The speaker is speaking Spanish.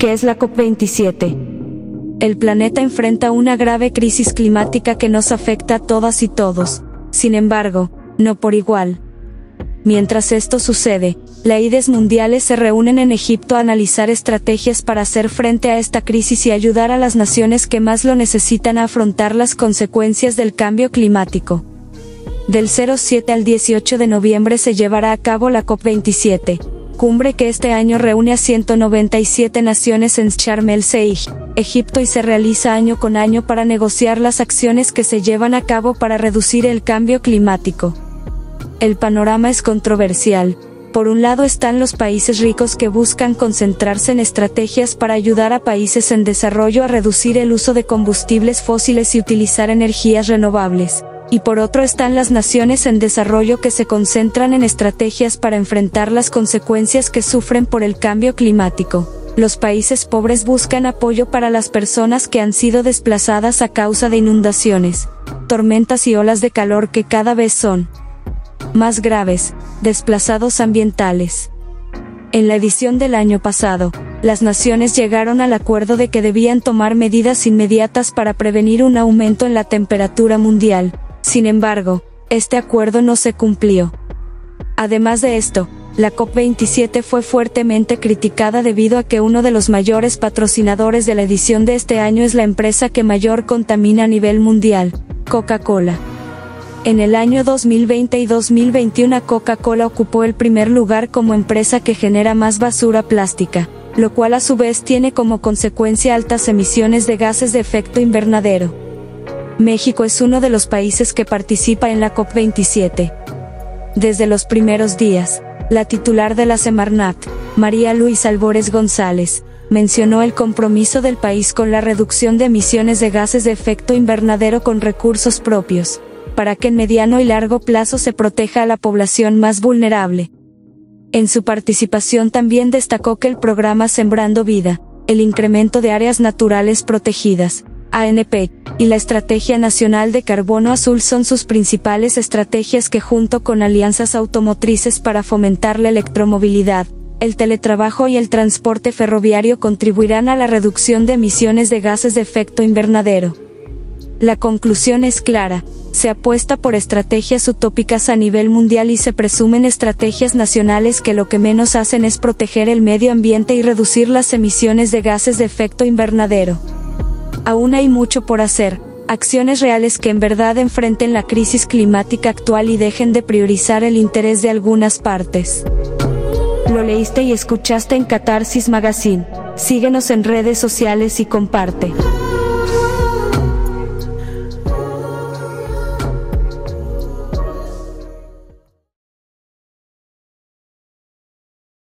¿Qué es la COP27? El planeta enfrenta una grave crisis climática que nos afecta a todas y todos. Sin embargo, no por igual. Mientras esto sucede, líderes mundiales se reúnen en Egipto a analizar estrategias para hacer frente a esta crisis y ayudar a las naciones que más lo necesitan a afrontar las consecuencias del cambio climático. Del 07 al 18 de noviembre se llevará a cabo la COP27, cumbre que este año reúne a 197 naciones en Sharm el Sheikh, Egipto y se realiza año con año para negociar las acciones que se llevan a cabo para reducir el cambio climático. El panorama es controversial. Por un lado están los países ricos que buscan concentrarse en estrategias para ayudar a países en desarrollo a reducir el uso de combustibles fósiles y utilizar energías renovables. Y por otro están las naciones en desarrollo que se concentran en estrategias para enfrentar las consecuencias que sufren por el cambio climático. Los países pobres buscan apoyo para las personas que han sido desplazadas a causa de inundaciones, tormentas y olas de calor que cada vez son más graves, desplazados ambientales. En la edición del año pasado, las naciones llegaron al acuerdo de que debían tomar medidas inmediatas para prevenir un aumento en la temperatura mundial. Sin embargo, este acuerdo no se cumplió. Además de esto, la COP27 fue fuertemente criticada debido a que uno de los mayores patrocinadores de la edición de este año es la empresa que mayor contamina a nivel mundial, Coca-Cola. En el año 2020 y 2021 Coca-Cola ocupó el primer lugar como empresa que genera más basura plástica, lo cual a su vez tiene como consecuencia altas emisiones de gases de efecto invernadero. México es uno de los países que participa en la COP27. Desde los primeros días, la titular de la Semarnat, María Luis Albores González, mencionó el compromiso del país con la reducción de emisiones de gases de efecto invernadero con recursos propios para que en mediano y largo plazo se proteja a la población más vulnerable. En su participación también destacó que el programa Sembrando Vida, el incremento de áreas naturales protegidas, ANP, y la Estrategia Nacional de Carbono Azul son sus principales estrategias que junto con alianzas automotrices para fomentar la electromovilidad, el teletrabajo y el transporte ferroviario contribuirán a la reducción de emisiones de gases de efecto invernadero. La conclusión es clara, se apuesta por estrategias utópicas a nivel mundial y se presumen estrategias nacionales que lo que menos hacen es proteger el medio ambiente y reducir las emisiones de gases de efecto invernadero. Aún hay mucho por hacer, acciones reales que en verdad enfrenten la crisis climática actual y dejen de priorizar el interés de algunas partes. Lo leíste y escuchaste en Catarsis Magazine. Síguenos en redes sociales y comparte.